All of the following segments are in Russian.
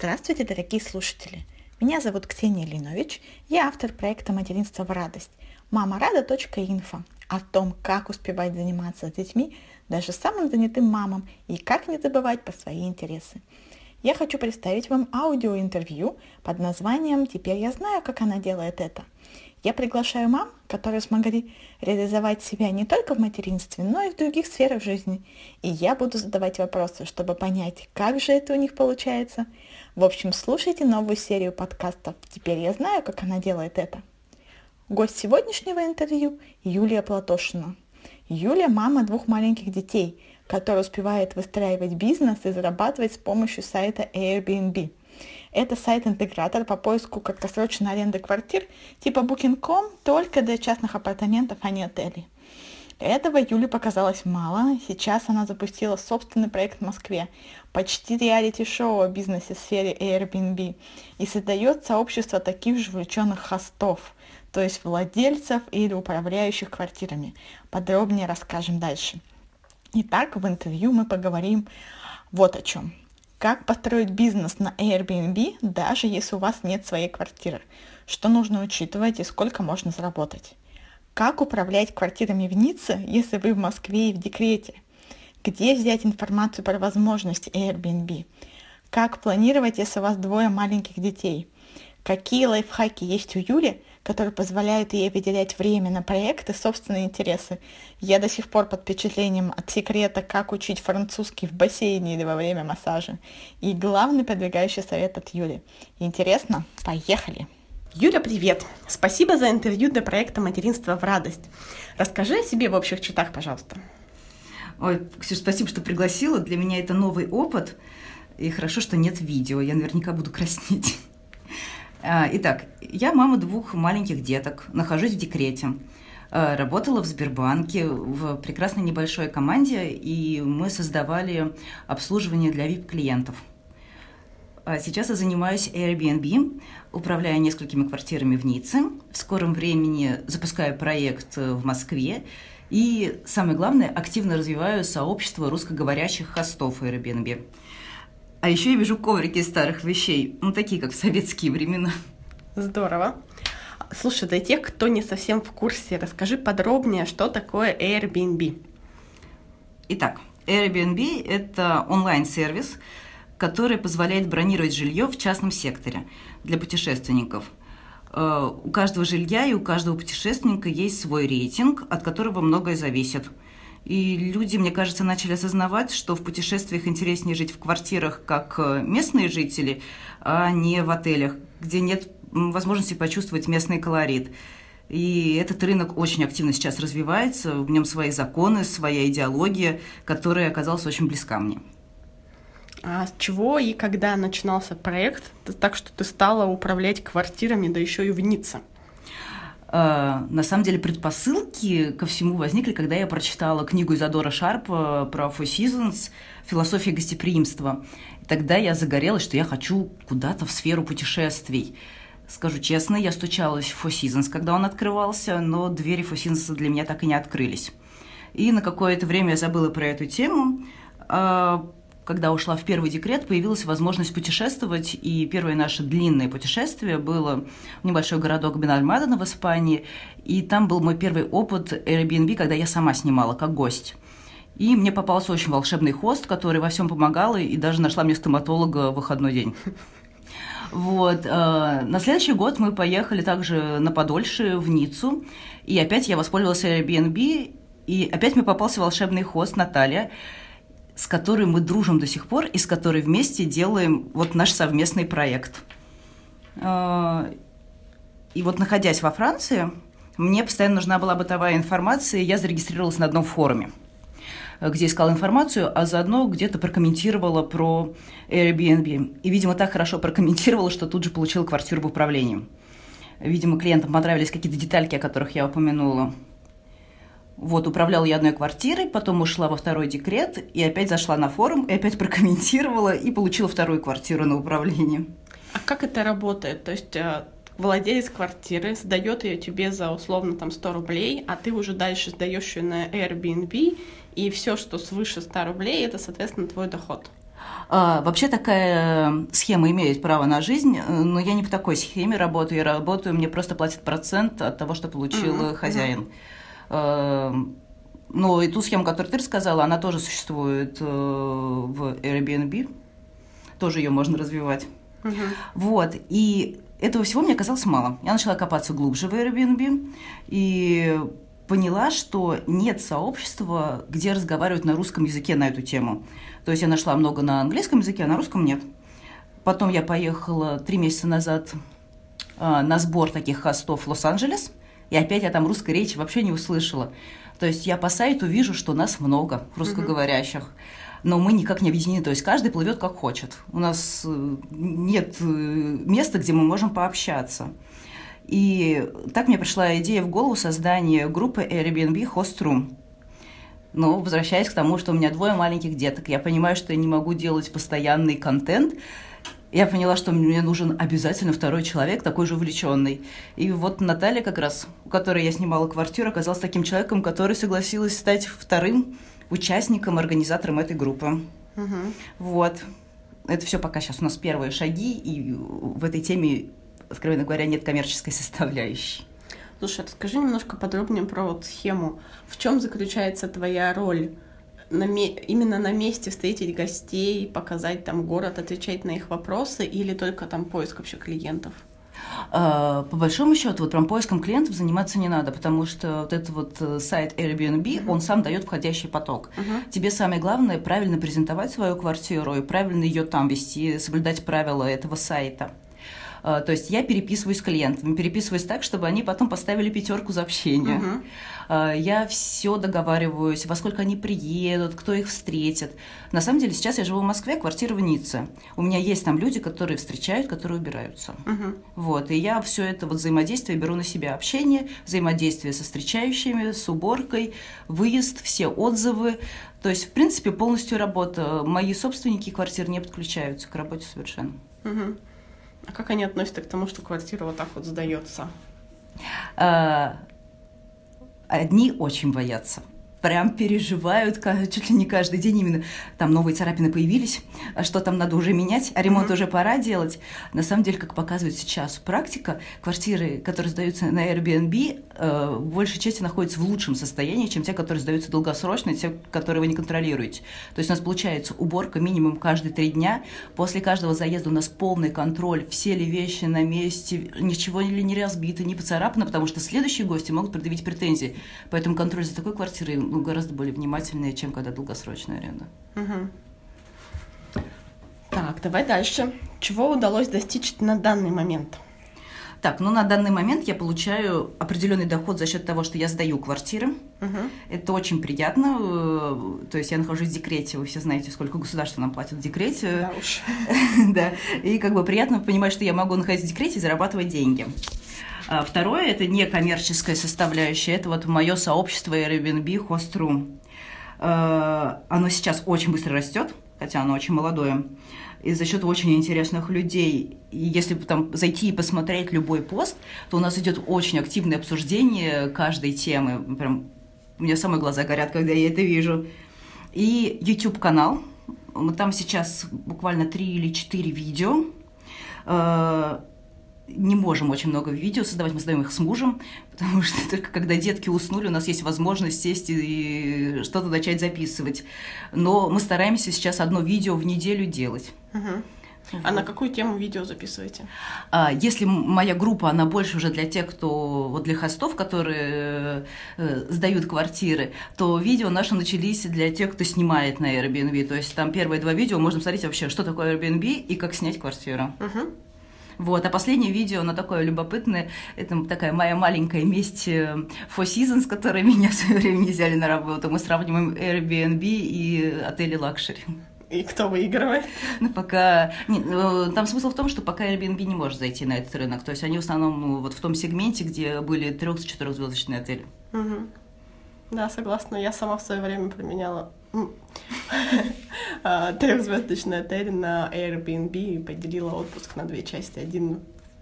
Здравствуйте, дорогие слушатели! Меня зовут Ксения Линович, я автор проекта «Материнство в радость» мамарада.инфо о том, как успевать заниматься с детьми даже самым занятым мамам и как не забывать про свои интересы. Я хочу представить вам аудиоинтервью под названием «Теперь я знаю, как она делает это». Я приглашаю мам, которые смогли реализовать себя не только в материнстве, но и в других сферах жизни. И я буду задавать вопросы, чтобы понять, как же это у них получается. В общем, слушайте новую серию подкастов «Теперь я знаю, как она делает это». Гость сегодняшнего интервью – Юлия Платошина. Юлия – мама двух маленьких детей, которая успевает выстраивать бизнес и зарабатывать с помощью сайта Airbnb – это сайт-интегратор по поиску краткосрочной аренды квартир типа Booking.com только для частных апартаментов, а не отелей. Этого Юле показалось мало. Сейчас она запустила собственный проект в Москве, почти реалити-шоу о бизнесе в сфере Airbnb, и создает сообщество таких же увлеченных хостов, то есть владельцев или управляющих квартирами. Подробнее расскажем дальше. Итак, в интервью мы поговорим вот о чем. Как построить бизнес на Airbnb, даже если у вас нет своей квартиры? Что нужно учитывать и сколько можно заработать? Как управлять квартирами в Ницце, если вы в Москве и в декрете? Где взять информацию про возможности Airbnb? Как планировать, если у вас двое маленьких детей? Какие лайфхаки есть у Юли, которые позволяют ей выделять время на проекты, собственные интересы. Я до сих пор под впечатлением от секрета, как учить французский в бассейне или во время массажа. И главный продвигающий совет от Юли. Интересно? Поехали! Юля, привет! Спасибо за интервью для проекта «Материнство в радость». Расскажи о себе в общих чертах, пожалуйста. Ой, Ксюша, спасибо, что пригласила. Для меня это новый опыт. И хорошо, что нет видео. Я наверняка буду краснеть. А, итак, я мама двух маленьких деток, нахожусь в декрете. А, работала в Сбербанке в прекрасной небольшой команде, и мы создавали обслуживание для VIP-клиентов. А сейчас я занимаюсь Airbnb, управляя несколькими квартирами в Ницце. В скором времени запускаю проект в Москве. И самое главное, активно развиваю сообщество русскоговорящих хостов Airbnb. А еще я вижу коврики из старых вещей, ну такие, как в советские времена. Здорово. Слушай, для тех, кто не совсем в курсе, расскажи подробнее, что такое Airbnb. Итак, Airbnb – это онлайн-сервис, который позволяет бронировать жилье в частном секторе для путешественников. Э, у каждого жилья и у каждого путешественника есть свой рейтинг, от которого многое зависит – и люди, мне кажется, начали осознавать, что в путешествиях интереснее жить в квартирах, как э, местные жители, а не в отелях, где нет возможности почувствовать местный колорит. И этот рынок очень активно сейчас развивается, в нем свои законы, своя идеология, которая оказалась очень близка мне. А с чего и когда начинался проект, так что ты стала управлять квартирами, да еще и в Ницце? Э, на самом деле предпосылки ко всему возникли, когда я прочитала книгу Изадора Шарпа про Four Seasons «Философия гостеприимства». Тогда я загорелась, что я хочу куда-то в сферу путешествий. Скажу честно, я стучалась в Four Seasons, когда он открывался, но двери Four Seasons для меня так и не открылись. И на какое-то время я забыла про эту тему, э, когда ушла в первый декрет, появилась возможность путешествовать, и первое наше длинное путешествие было в небольшой городок Бенальмадена в Испании, и там был мой первый опыт Airbnb, когда я сама снимала как гость. И мне попался очень волшебный хост, который во всем помогал, и даже нашла мне стоматолога в выходной день. Вот. Э, на следующий год мы поехали также на подольше, в Ниццу, и опять я воспользовалась Airbnb, и опять мне попался волшебный хост Наталья, с которой мы дружим до сих пор и с которой вместе делаем вот наш совместный проект. А, и вот находясь во Франции, мне постоянно нужна была бытовая информация, и я зарегистрировалась на одном форуме где искала информацию, а заодно где-то прокомментировала про Airbnb. И, видимо, так хорошо прокомментировала, что тут же получила квартиру в управлении. Видимо, клиентам понравились какие-то детальки, о которых я упомянула. Вот, управляла я одной квартирой, потом ушла во второй декрет, и опять зашла на форум, и опять прокомментировала, и получила вторую квартиру на управление. А как это работает? То есть э, владелец квартиры сдает ее тебе за условно там 100 рублей, а ты уже дальше сдаешь ее на Airbnb, и все, что свыше 100 рублей, это, соответственно, твой доход. А, вообще такая схема имеет право на жизнь, но я не по такой схеме работаю. Я работаю, мне просто платят процент от того, что получил mm-hmm. хозяин. Mm-hmm. Но и ту схему, которую ты рассказала, она тоже существует э, в Airbnb. Тоже ее можно развивать. Угу. Вот. И этого всего мне казалось мало. Я начала копаться глубже в Airbnb и поняла, что нет сообщества, где разговаривают на русском языке на эту тему. То есть я нашла много на английском языке, а на русском нет. Потом я поехала три месяца назад э, на сбор таких хостов в Лос-Анджелес, и опять я там русской речи вообще не услышала. То есть я по сайту вижу, что нас много русскоговорящих. Но мы никак не объединены, то есть каждый плывет как хочет. У нас э, нет э, места, где мы можем пообщаться. И так мне пришла идея в голову создания группы Airbnb Host. Но возвращаясь к тому, что у меня двое маленьких деток, я понимаю, что я не могу делать постоянный контент, я поняла, что мне нужен обязательно второй человек, такой же увлеченный. И вот Наталья как раз, у которой я снимала квартиру, оказалась таким человеком, который согласилась стать вторым участником, организатором этой группы. Угу. Вот. Это все пока сейчас у нас первые шаги, и в этой теме, откровенно говоря, нет коммерческой составляющей. Слушай, расскажи немножко подробнее про вот схему. В чем заключается твоя роль? На, именно на месте встретить гостей, показать там город, отвечать на их вопросы или только там поиск вообще клиентов? А, по большому счету, вот прям поиском клиентов заниматься не надо, потому что вот этот вот э, сайт Airbnb, uh-huh. он сам дает входящий поток. Uh-huh. Тебе самое главное правильно презентовать свою квартиру и правильно ее там вести, соблюдать правила этого сайта. А, то есть я переписываюсь с клиентами, переписываюсь так, чтобы они потом поставили пятерку за общение. Uh-huh. Я все договариваюсь, во сколько они приедут, кто их встретит. На самом деле сейчас я живу в Москве, квартира в Ницце. У меня есть там люди, которые встречают, которые убираются. Uh-huh. Вот, и я все это вот взаимодействие беру на себя. Общение, взаимодействие со встречающими, с уборкой, выезд, все отзывы. То есть, в принципе, полностью работа. Мои собственники квартир не подключаются к работе совершенно. Uh-huh. А как они относятся к тому, что квартира вот так вот сдается? А, одни очень боятся прям переживают чуть ли не каждый день именно там новые царапины появились, а что там надо уже менять, а ремонт mm-hmm. уже пора делать. На самом деле, как показывает сейчас практика, квартиры, которые сдаются на Airbnb, э, в большей части находятся в лучшем состоянии, чем те, которые сдаются долгосрочно, те, которые вы не контролируете. То есть у нас получается уборка минимум каждые три дня. После каждого заезда у нас полный контроль, все ли вещи на месте, ничего ли не разбито, не поцарапано, потому что следующие гости могут предъявить претензии. Поэтому контроль за такой квартирой ну, гораздо более внимательные, чем когда долгосрочная аренда. Угу. Так, давай дальше. Чего удалось достичь на данный момент? Так, ну на данный момент я получаю определенный доход за счет того, что я сдаю квартиры. Угу. Это очень приятно. Э, то есть я нахожусь в декрете, вы все знаете, сколько государство нам платит в декрете. Да уж. да. И как бы приятно понимать, что я могу находиться в декрете и зарабатывать деньги. А второе – это некоммерческая составляющая. Это вот мое сообщество Airbnb Host.ru. А, оно сейчас очень быстро растет, хотя оно очень молодое. И за счет очень интересных людей. И если там зайти и посмотреть любой пост, то у нас идет очень активное обсуждение каждой темы. Прям у меня самые глаза горят, когда я это вижу. И YouTube канал. Там сейчас буквально три или четыре видео а, не можем очень много видео создавать, мы создаем их с мужем, потому что только когда детки уснули, у нас есть возможность сесть и что-то начать записывать. Но мы стараемся сейчас одно видео в неделю делать. Угу. А на какую тему видео записываете? А, если моя группа, она больше уже для тех, кто вот для хостов, которые э, сдают квартиры, то видео наши начались для тех, кто снимает на Airbnb. То есть там первые два видео можно смотреть вообще, что такое Airbnb и как снять квартиру. Угу. Вот. А последнее видео, оно такое любопытное, это такая моя маленькая месть э, Four Seasons, которые меня в свое время не взяли на работу. Мы сравниваем Airbnb и отели luxury. И кто выигрывает? Ну, пока... Нет, э, там смысл в том, что пока Airbnb не может зайти на этот рынок. То есть они в основном ну, вот в том сегменте, где были трех-четырехзвездочные отели. Угу. Да, согласна. Я сама в свое время применяла а, трехзвездочный отель на Airbnb и поделила отпуск на две части. Один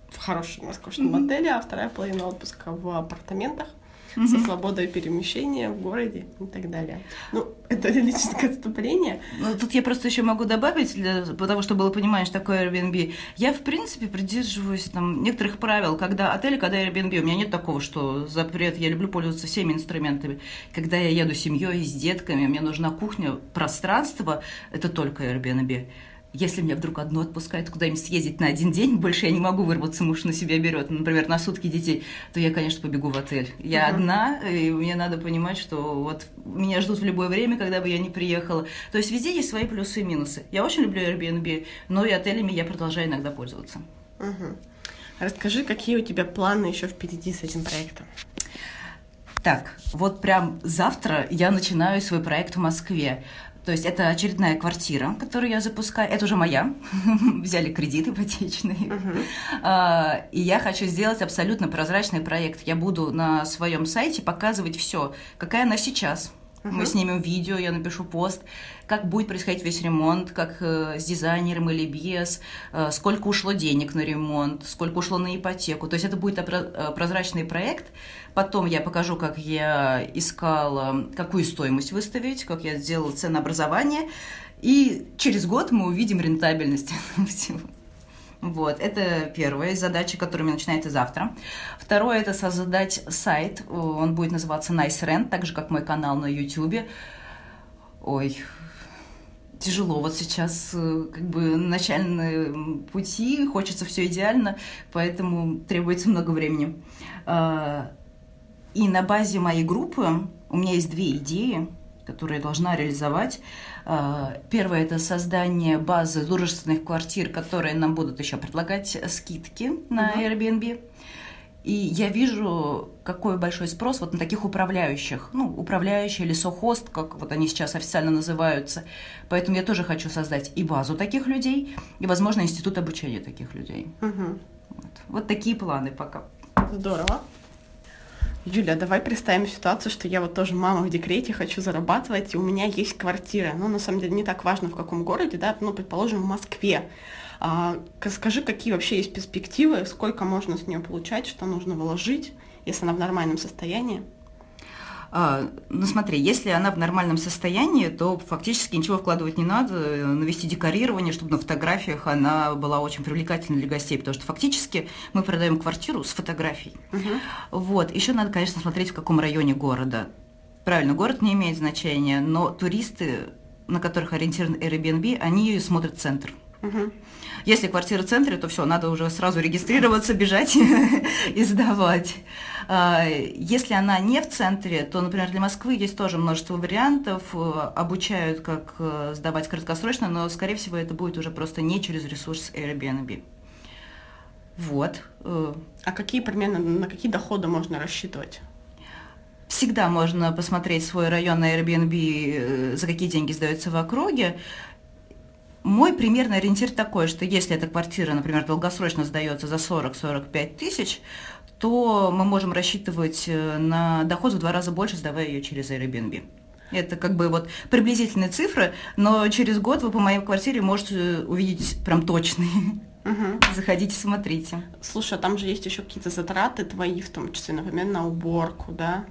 в хорошем роскошном отеле, а вторая половина отпуска в апартаментах. Угу. со свободой перемещения в городе и так далее. Ну, это лирическое отступление. Ну, тут я просто еще могу добавить, для, потому что было понимание, что такое Airbnb. Я, в принципе, придерживаюсь там некоторых правил, когда отель, когда Airbnb. У меня нет такого, что запрет. Я люблю пользоваться всеми инструментами. Когда я еду с семьей, с детками, мне нужна кухня, пространство, это только Airbnb. Если меня вдруг одну отпускают куда-нибудь съездить на один день, больше я не могу вырваться, муж на себя берет, например, на сутки детей, то я, конечно, побегу в отель. Я uh-huh. одна, и мне надо понимать, что вот меня ждут в любое время, когда бы я не приехала. То есть везде есть свои плюсы и минусы. Я очень люблю Airbnb, но и отелями я продолжаю иногда пользоваться. Uh-huh. Расскажи, какие у тебя планы еще впереди с этим проектом? Так, вот прям завтра я начинаю свой проект в Москве. То есть это очередная квартира, которую я запускаю. Это уже моя. Взяли кредит ипотечный. Uh-huh. И я хочу сделать абсолютно прозрачный проект. Я буду на своем сайте показывать все, какая она сейчас. Uh-huh. Мы снимем видео, я напишу пост, как будет происходить весь ремонт, как э, с дизайнером или без, э, сколько ушло денег на ремонт, сколько ушло на ипотеку. То есть это будет э, прозрачный проект, Потом я покажу, как я искала, какую стоимость выставить, как я сделала ценообразование. И через год мы увидим рентабельность всего. Вот, это первая задача, которая начинается завтра. Второе – это создать сайт. Он будет называться Nice Rent, так же, как мой канал на YouTube. Ой, тяжело вот сейчас э, как бы начальные пути, хочется все идеально, поэтому требуется много времени. И на базе моей группы у меня есть две идеи, которые я должна реализовать. А, первое – это создание базы дружественных квартир, которые нам будут еще предлагать скидки на. Airbnb. И я вижу, какой большой спрос вот на таких управляющих, ну, управляющие или сохост, как вот они сейчас официально называются. Поэтому я тоже хочу создать и базу таких людей, и, возможно, институт обучения таких людей. Угу. Вот. вот такие планы пока. Здорово. Юля, давай представим ситуацию, что я вот тоже мама в декрете, хочу зарабатывать, и у меня есть квартира. Ну, на самом деле, не так важно, в каком городе, да, ну, предположим, в Москве. А, скажи, какие вообще есть перспективы, сколько можно с нее получать, что нужно вложить, если она в нормальном состоянии? А, ну смотри, если она в нормальном состоянии, то фактически ничего вкладывать не надо, навести декорирование, чтобы на фотографиях она была очень привлекательной для гостей, потому что фактически мы продаем квартиру с фотографией. Угу. Вот, еще надо, конечно, смотреть, в каком районе города. Правильно, город не имеет значения, но туристы, на которых ориентирован Airbnb, они смотрят центр. Угу. Если квартира в центре, то все, надо уже сразу регистрироваться, бежать и сдавать. А, если она не в центре, то, например, для Москвы есть тоже множество вариантов, э, обучают, как э, сдавать краткосрочно, но, скорее всего, это будет уже просто не через ресурс Airbnb. Вот. Э. А какие примерно, на какие доходы можно рассчитывать? Всегда можно посмотреть свой район на Airbnb, за какие деньги сдается в округе. Мой примерный ориентир такой, что если эта квартира, например, долгосрочно сдается за 40-45 тысяч, то мы можем рассчитывать э, на доход в два раза больше, сдавая ее через Airbnb. Это как бы вот приблизительные цифры, но через год вы по моей квартире можете увидеть прям точные. Угу. Заходите, смотрите. Слушай, а там же есть еще какие-то затраты твои, в том числе, например, на уборку, да?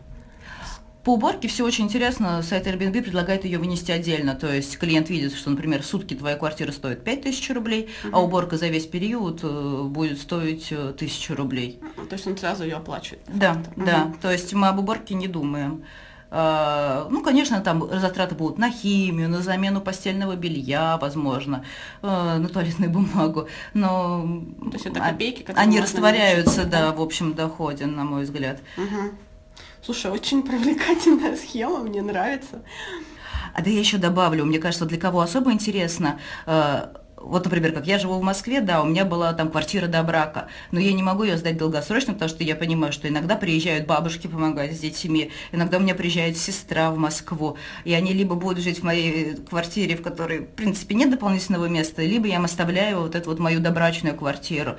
По уборке все очень интересно. Сайт Airbnb предлагает ее вынести отдельно. То есть клиент видит, что, например, в сутки твоя квартира стоит 5000 рублей, угу. а уборка за весь период э, будет стоить 1000 э, рублей. То есть он сразу ее оплачивает? Да, угу. да. То есть мы об уборке не думаем. А, ну, конечно, там затраты будут на химию, на замену постельного белья, возможно, э, на туалетную бумагу, но То есть это копейки, они растворяются, да, в общем доходе, на мой взгляд. Угу. Слушай, очень привлекательная схема, мне нравится. А да я еще добавлю, мне кажется, для кого особо интересно, э, вот, например, как я живу в Москве, да, у меня была там квартира до брака, но я не могу ее сдать долгосрочно, потому что я понимаю, что иногда приезжают бабушки помогать с детьми, иногда у меня приезжает сестра в Москву, и они либо будут жить в моей квартире, в которой, в принципе, нет дополнительного места, либо я им оставляю вот эту вот мою добрачную квартиру.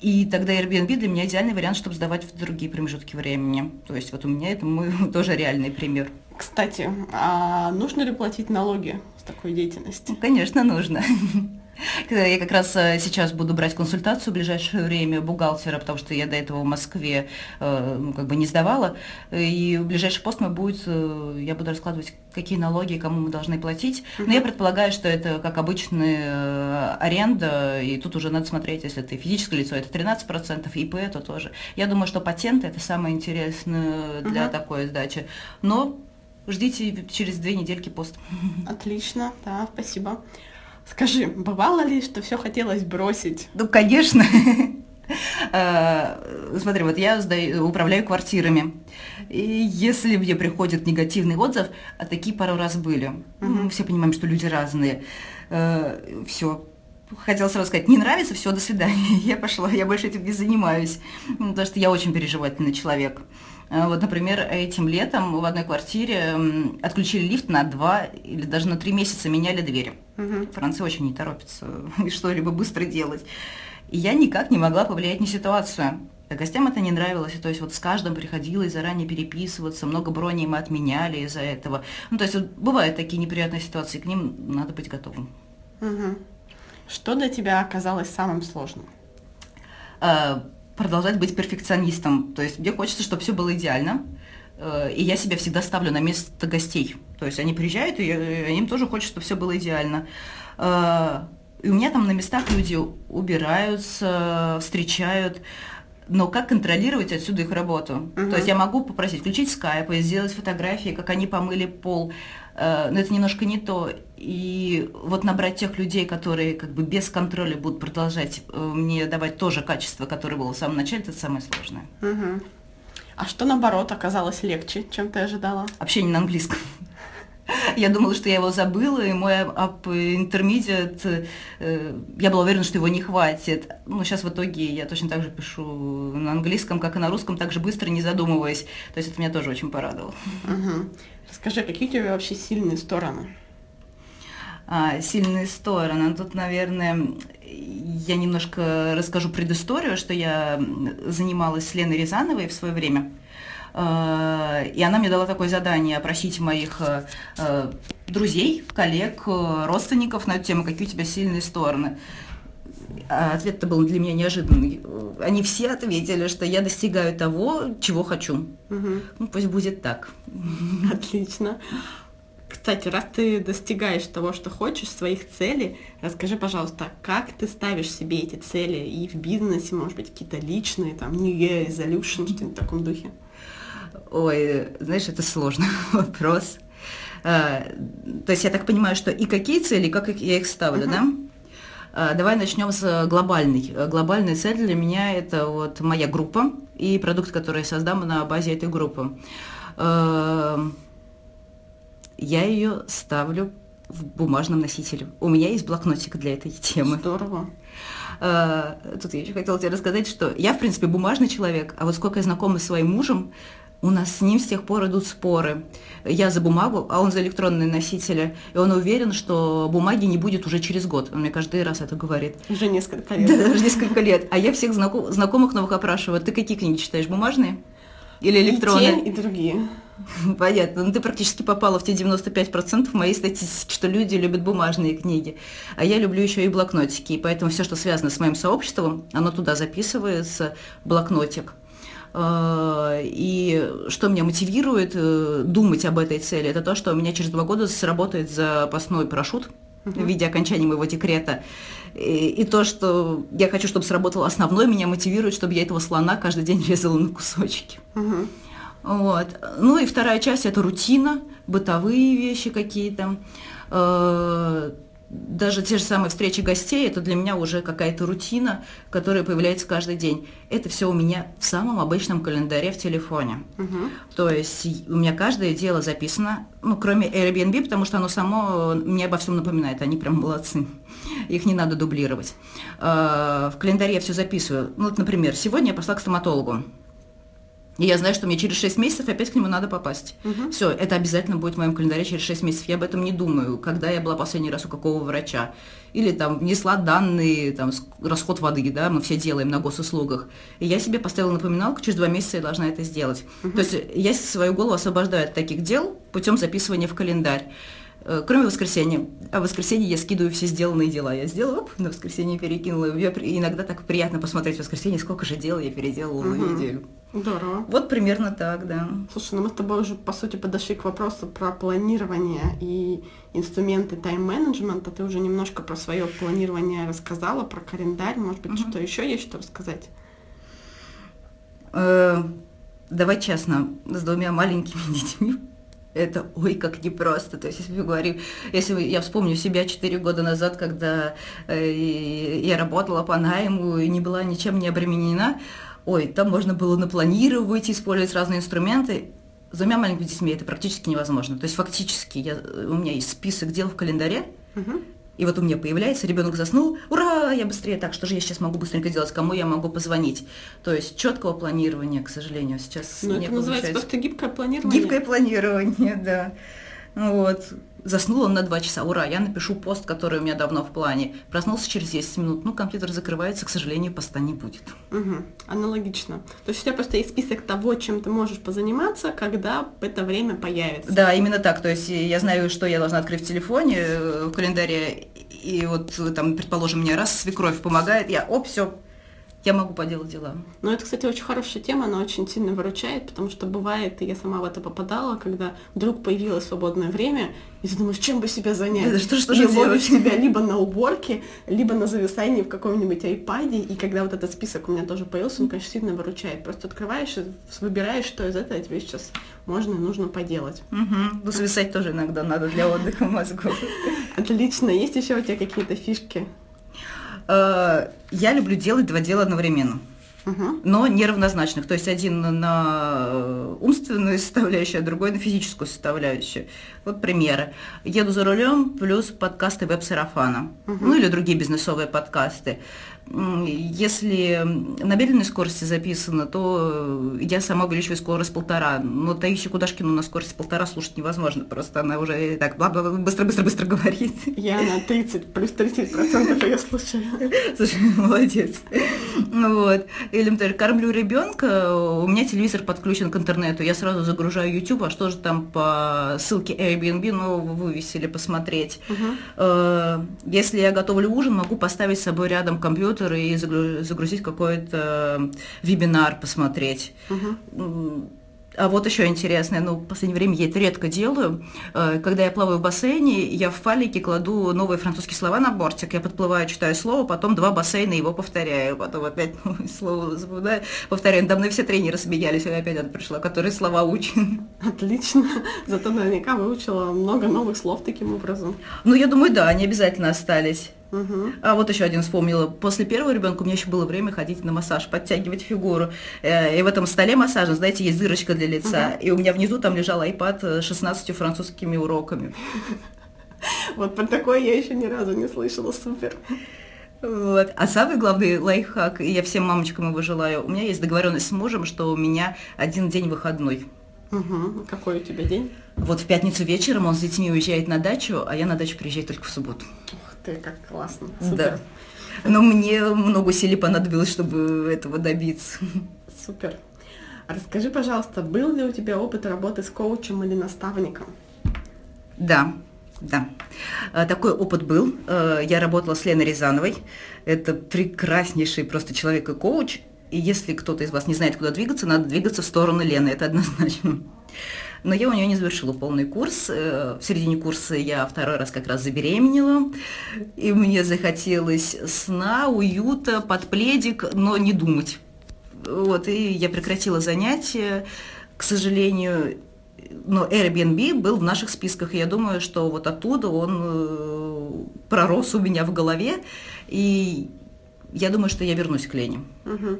И тогда Airbnb для меня идеальный вариант, чтобы сдавать в другие промежутки времени. То есть вот у меня это мой тоже реальный пример. Кстати, а нужно ли платить налоги с такой деятельностью? Конечно, нужно. Я как раз э, сейчас буду брать консультацию в ближайшее время бухгалтера, потому что я до этого в Москве э, ну, как бы не сдавала. И в ближайший пост мой будет, э, я буду раскладывать, какие налоги, кому мы должны платить. Но я предполагаю, что это как обычная аренда, и тут уже надо смотреть, если ты физическое лицо, это 13%, ИП, то тоже. Я думаю, что патенты это самое интересное для угу. такой сдачи. Но ждите через две недельки пост. Отлично, да, спасибо. Скажи, бывало ли, что все хотелось бросить? Ну, конечно. Э, смотри, вот я управляю квартирами. И если мне приходит негативный отзыв, а такие пару раз были. Мы все понимаем, что люди разные. Э, все, хотела сразу сказать, не нравится, все, до свидания. Я пошла, я больше этим не занимаюсь, потому что я очень переживательный человек. Вот, например, этим летом в одной квартире отключили лифт на два или даже на три месяца меняли двери. Угу. Франция очень не торопится что-либо быстро делать. И я никак не могла повлиять на ситуацию. А гостям это не нравилось, то есть вот с каждым приходилось заранее переписываться, много броней мы отменяли из-за этого. Ну, то есть вот бывают такие неприятные ситуации, к ним надо быть готовым. Угу. Что для тебя оказалось самым сложным? А, продолжать быть перфекционистом. То есть мне хочется, чтобы все было идеально. Э, и я себя всегда ставлю на место гостей. То есть они приезжают, и им тоже хочется, чтобы все было идеально. Э, и у меня там на местах люди убираются, встречают. Но как контролировать отсюда их работу? Uh-huh. То есть я могу попросить включить скайп и сделать фотографии, как они помыли пол. Э, но это немножко не то. И вот набрать тех людей, которые как бы без контроля будут продолжать э, мне давать тоже качество, которое было в самом начале, это самое сложное. Угу. А что наоборот оказалось легче, чем ты ожидала? Общение на английском. Я думала, что я его забыла, и мой ап intermediate, э, я была уверена, что его не хватит. Но сейчас в итоге я точно так же пишу на английском, как и на русском, так же быстро, не задумываясь. То есть это меня тоже очень порадовало. Угу. Расскажи, какие у тебя вообще сильные стороны? А, сильные стороны. Тут, наверное, я немножко расскажу предысторию, что я занималась с Леной Рязановой в свое время. А, и она мне дала такое задание опросить моих а, друзей, коллег, родственников на эту тему, какие у тебя сильные стороны. А ответ-то был для меня неожиданный. Они все ответили, что я достигаю того, чего хочу. Угу. Ну, пусть будет так. Отлично. Кстати, раз ты достигаешь того, что хочешь, своих целей, расскажи, пожалуйста, как ты ставишь себе эти цели и в бизнесе, может быть, какие-то личные, там, New Year Resolution, что-нибудь в таком духе? Ой, знаешь, это сложный вопрос. А, то есть я так понимаю, что и какие цели, как я их ставлю, uh-huh. да? А, давай начнем с глобальной. Глобальная цель для меня это вот моя группа и продукт, который я создам на базе этой группы. А, я ее ставлю в бумажном носителе. У меня есть блокнотик для этой темы. Здорово. А, тут я еще хотела тебе рассказать, что я, в принципе, бумажный человек, а вот сколько я знакома с своим мужем, у нас с ним с тех пор идут споры. Я за бумагу, а он за электронные носители. И он уверен, что бумаги не будет уже через год. Он мне каждый раз это говорит. Уже несколько лет. Да, уже несколько лет. А я всех знакомых новых опрашиваю. Ты какие книги читаешь? Бумажные? Или электронные? И те, и другие. Понятно. Ну, ты практически попала в те 95% моей статистики, что люди любят бумажные книги. А я люблю еще и блокнотики. И поэтому все, что связано с моим сообществом, оно туда записывается блокнотик. А, и что меня мотивирует э, думать об этой цели, это то, что у меня через два года сработает запасной парашют в виде окончания моего декрета. И, и то, что я хочу, чтобы сработал основной, меня мотивирует, чтобы я этого слона каждый день резала на кусочки. uh Вот. Ну и вторая часть это рутина, бытовые вещи какие-то. Э, даже те же самые встречи гостей, это для меня уже какая-то рутина, которая появляется каждый день. Это все у меня в самом обычном календаре в телефоне. Угу. То есть у меня каждое дело записано, ну, кроме Airbnb, потому что оно само мне обо всем напоминает, они прям молодцы. Их не надо дублировать. А, в календаре я все записываю. Ну, вот, например, сегодня я пошла к стоматологу. И я знаю, что мне через 6 месяцев опять к нему надо попасть. Угу. Все, это обязательно будет в моем календаре через 6 месяцев. Я об этом не думаю, когда я была последний раз у какого врача. Или там внесла данные, там, расход воды, да, мы все делаем на госуслугах. И я себе поставила напоминалку, через 2 месяца я должна это сделать. Угу. То есть я свою голову освобождаю от таких дел путем записывания в календарь. Э, кроме воскресенья. А в воскресенье я скидываю все сделанные дела. Я сделала, оп, на воскресенье перекинула. Я, иногда так приятно посмотреть в воскресенье, сколько же дел я переделала угу. на неделю. Здорово. Вот примерно так, да. Слушай, ну мы с тобой уже, по сути, подошли к вопросу про планирование и инструменты тайм-менеджмента. Ты уже немножко про свое планирование рассказала, про календарь. Может быть, угу. что еще есть что рассказать? Э, давай честно, с двумя маленькими детьми это ой, как непросто. То есть, если мы говорим, если я вспомню себя 4 года назад, когда э, я работала по найму и не была ничем не обременена, ой, там можно было напланировать, использовать разные инструменты. С двумя маленькими детьми это практически невозможно. То есть фактически я, у меня есть список дел в календаре, угу. И вот у меня появляется, ребенок заснул, ура, я быстрее, так, что же я сейчас могу быстренько делать, кому я могу позвонить. То есть четкого планирования, к сожалению, сейчас ну, не это называется просто гибкое планирование. Гибкое планирование, да. Вот. Заснул он на два часа, ура, я напишу пост, который у меня давно в плане. Проснулся через 10 минут, ну, компьютер закрывается, к сожалению, поста не будет. Угу. Аналогично. То есть у тебя просто есть список того, чем ты можешь позаниматься, когда это время появится. Да, именно так. То есть я знаю, что я должна открыть в телефоне, э, в календаре, и вот там, предположим, мне раз свекровь помогает, я, оп, все, я могу поделать дела. Ну, это, кстати, очень хорошая тема, она очень сильно выручает, потому что бывает, и я сама в это попадала, когда вдруг появилось свободное время, и ты думаешь, чем бы себя занять? Да, что, что и же ловишь себя либо на уборке, либо на зависании в каком-нибудь айпаде, и когда вот этот список у меня тоже появился, он, конечно, сильно выручает. Просто открываешь и выбираешь, что из этого тебе сейчас можно и нужно поделать. Угу. Ну, зависать тоже иногда надо для отдыха мозгов. Отлично. Есть еще у тебя какие-то фишки? Э, я люблю делать два дела одновременно. Но неравнозначных. То есть один на умственную составляющую, а другой на физическую составляющую. Вот примеры. Еду за рулем, плюс подкасты веб-сарафана. Угу. Ну или другие бизнесовые подкасты. Если на медленной скорости записано, то я сама увеличиваю скорость полтора. Но Таисию Кудашкину на скорости полтора слушать невозможно. Просто она уже так быстро-быстро-быстро говорит. Я на 30, плюс 30 процентов ее слушаю. Слушай, молодец. Вот. Или, например, кормлю ребенка, у меня телевизор подключен к интернету, я сразу загружаю YouTube, а что же там по ссылке Airbnb, ну, вывесили посмотреть. Угу. Если я готовлю ужин, могу поставить с собой рядом компьютер компьютер и загрузить какой-то вебинар, посмотреть. Угу. А вот еще интересное, ну, в последнее время я это редко делаю. Э, когда я плаваю в бассейне, я в файлике кладу новые французские слова на бортик. Я подплываю, читаю слово, потом два бассейна его повторяю. Потом опять новое слово запоминаю, повторяю. Надо мной все тренеры смеялись, и опять это пришла, которые слова учат. Отлично. Зато наверняка выучила много новых слов таким образом. Ну, я думаю, да, они обязательно остались. Угу. А вот еще один вспомнила. После первого ребенка у меня еще было время ходить на массаж, подтягивать фигуру. Э, и в этом столе массажа, знаете, есть дырочка для лица. Угу. И у меня внизу там лежал iPad с 16 французскими уроками. Вот про такое я еще ни разу не слышала. Супер. Вот. А самый главный лайфхак, и я всем мамочкам его желаю, у меня есть договоренность с мужем, что у меня один день выходной. Угу. Какой у тебя день? Вот в пятницу вечером он с детьми уезжает на дачу, а я на дачу приезжаю только в субботу ты, как классно. Супер. Да. Но мне много усилий понадобилось, чтобы этого добиться. Супер. Расскажи, пожалуйста, был ли у тебя опыт работы с коучем или наставником? Да, да. Э, такой опыт был. Э, я работала с Леной Рязановой. Это прекраснейший просто человек и коуч. И если кто-то из вас не знает, куда двигаться, надо двигаться в сторону Лены, это однозначно. Но я у нее не завершила полный курс. Э, в середине курса я второй раз как раз забеременела, и мне захотелось сна, уюта, под пледик, но не думать. Вот, и я прекратила занятия. К сожалению, но Airbnb был в наших списках, и я думаю, что вот оттуда он э, пророс у меня в голове, и я думаю, что я вернусь к Лене. Угу.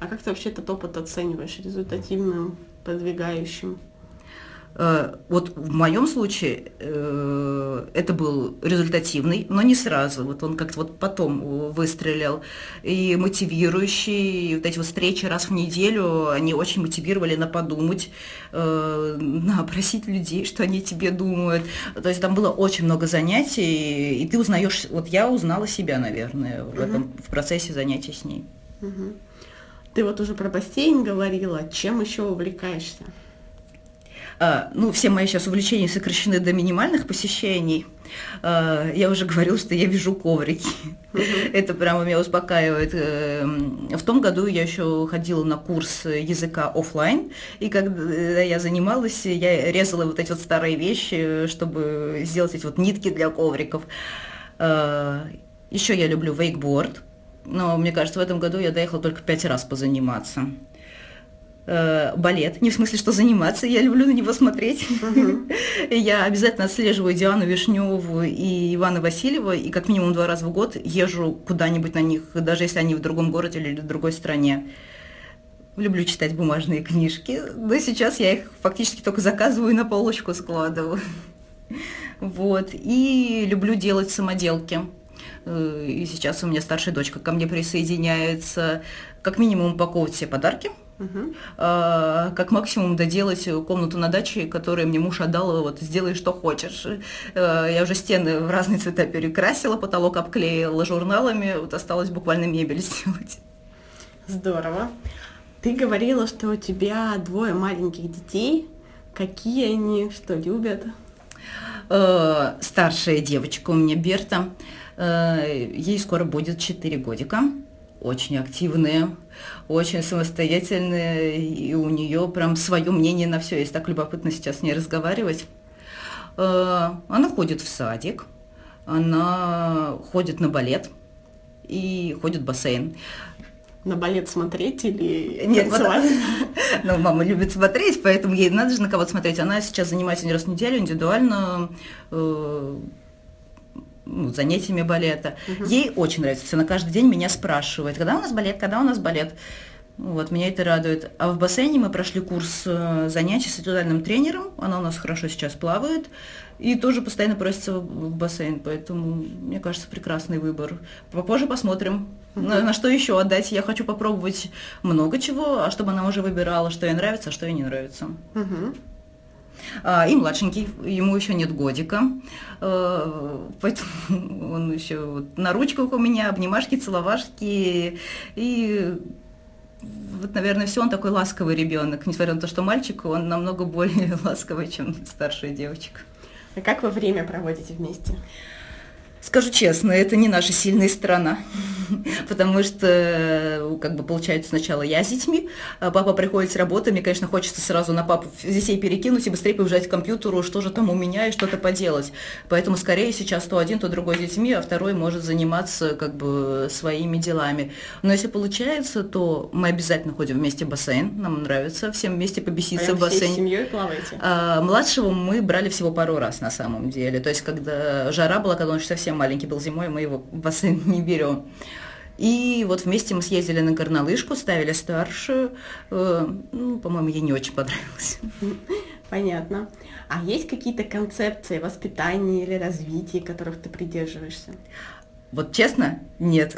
А как ты вообще этот опыт оцениваешь, результативным, продвигающим? Э, вот в моем случае э, это был результативный, но не сразу. Вот он как-то вот потом выстрелил. И мотивирующий, и вот эти вот встречи раз в неделю, они очень мотивировали на подумать, э, на опросить людей, что они тебе думают. То есть там было очень много занятий, и ты узнаешь, вот я узнала себя, наверное, в этом, в процессе занятий с ней. Ты вот уже про бассейн говорила, чем еще увлекаешься? А, ну, все мои сейчас увлечения сокращены до минимальных посещений. А, я уже говорила, что я вяжу коврики. Это прямо меня успокаивает. Эм, в том году я еще ходила на курс языка офлайн, и когда я занималась, я резала вот эти вот старые вещи, чтобы сделать эти вот нитки для ковриков. Еще я люблю вейкборд, но мне кажется, в этом году я доехала только пять раз позаниматься э, балет. Не в смысле, что заниматься, я люблю на него смотреть. Uh-huh. я обязательно отслеживаю Диану Вишневу и Ивана Васильева, и как минимум два раза в год езжу куда-нибудь на них, даже если они в другом городе или в другой стране. Люблю читать бумажные книжки, но сейчас я их фактически только заказываю и на полочку складываю. вот. И люблю делать самоделки. Э, и сейчас у меня старшая дочка ко мне присоединяется. Как минимум упаковывать все подарки – Угу. А, как максимум доделать комнату на даче, которую мне муж отдал, вот сделай что хочешь. А, я уже стены в разные цвета перекрасила, потолок обклеила журналами, вот осталось буквально мебель сделать. Здорово. Ты говорила, что у тебя двое маленьких детей. Какие они, что любят? А, старшая девочка у меня Берта, ей скоро будет 4 годика очень активные, очень самостоятельные, и у нее прям свое мнение на все есть. Так любопытно сейчас с ней разговаривать. Э, она ходит в садик, она ходит на балет и ходит в бассейн. На балет смотреть или Нет, танцевать? Вот, ну, мама любит смотреть, поэтому ей надо же на кого-то смотреть. Она сейчас занимается не раз в неделю индивидуально э, ну, занятиями балета. Угу. Ей очень нравится. Она каждый день меня спрашивает, когда у нас балет, когда у нас балет. Вот, меня это радует. А в бассейне мы прошли курс э, занятий с индивидуальным тренером. Она у нас хорошо сейчас плавает. И тоже постоянно просится в бассейн. Поэтому, мне кажется, прекрасный выбор. Попозже посмотрим, на, на что еще отдать. Я хочу попробовать много чего, а чтобы она уже выбирала, что ей нравится, а что ей не нравится. а, и младшенький, ему еще нет годика, а, поэтому он еще вот на ручках у меня, обнимашки, целовашки, и вот, наверное, все он такой ласковый ребенок, несмотря на то, что мальчик, он намного более ласковый, чем старшая девочка. А как вы время проводите вместе? Скажу честно, это не наша сильная сторона, потому что, как бы, получается, сначала я с детьми, а папа приходит с работы, мне, конечно, хочется сразу на папу детей перекинуть и быстрее побежать к компьютеру, что же там у меня и что-то поделать. Поэтому, скорее, сейчас то один, то другой с детьми, а второй может заниматься, как бы, своими делами. Но если получается, то мы обязательно ходим вместе в бассейн, нам нравится всем вместе побеситься Прям в бассейне. Семьей плаваете? А, младшего мы брали всего пару раз, на самом деле. То есть, когда жара была, когда он еще совсем совсем маленький был зимой, мы его в бассейн не берем. И вот вместе мы съездили на горнолыжку, ставили старшую. Э, ну, по-моему, ей не очень понравилось. Понятно. А есть какие-то концепции воспитания или развития, которых ты придерживаешься? Вот честно, нет.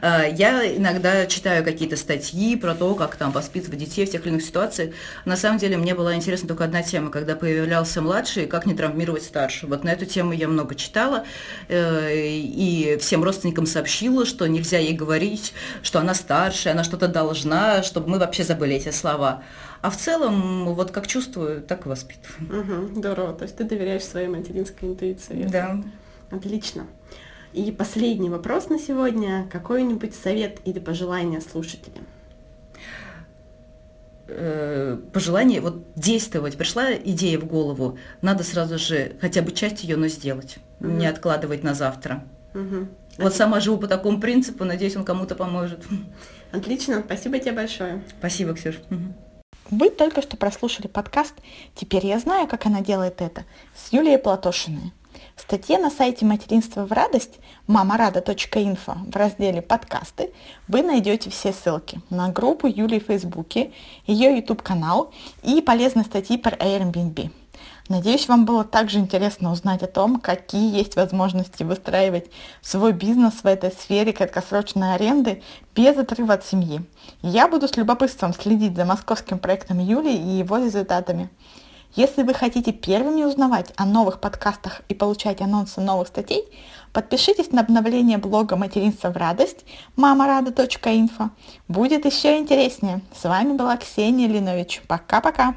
А, я иногда читаю какие-то статьи про то, как там воспитывать детей в тех или иных ситуациях. На самом деле мне была интересна только одна тема, когда появлялся младший, как не травмировать старшего. Вот на эту тему я много читала э, и всем родственникам сообщила, что нельзя ей говорить, что она старшая, она что-то должна, чтобы мы вообще забыли эти слова. А в целом, вот как чувствую, так и воспитываю. Угу, здорово. То есть ты доверяешь своей материнской интуиции. Да. Отлично. И последний вопрос на сегодня. Какой-нибудь совет или пожелание слушателям? Э, пожелание вот действовать. Пришла идея в голову, надо сразу же хотя бы часть ее, но сделать, угу. не откладывать на завтра. Угу. Вот сама живу по такому принципу, надеюсь, он кому-то поможет. Отлично, спасибо тебе большое. Спасибо, Ксюш. Вы только что прослушали подкаст «Теперь я знаю, как она делает это» с Юлией Платошиной. В статье на сайте «Материнство в радость» мамарада.инфо в разделе «Подкасты» вы найдете все ссылки на группу Юли в Фейсбуке, ее YouTube-канал и полезные статьи про Airbnb. Надеюсь, вам было также интересно узнать о том, какие есть возможности выстраивать свой бизнес в этой сфере краткосрочной аренды без отрыва от семьи. Я буду с любопытством следить за московским проектом Юли и его результатами. Если вы хотите первыми узнавать о новых подкастах и получать анонсы новых статей, подпишитесь на обновление блога «Материнство в радость» мамарада.инфо. Будет еще интереснее. С вами была Ксения Линович. Пока-пока.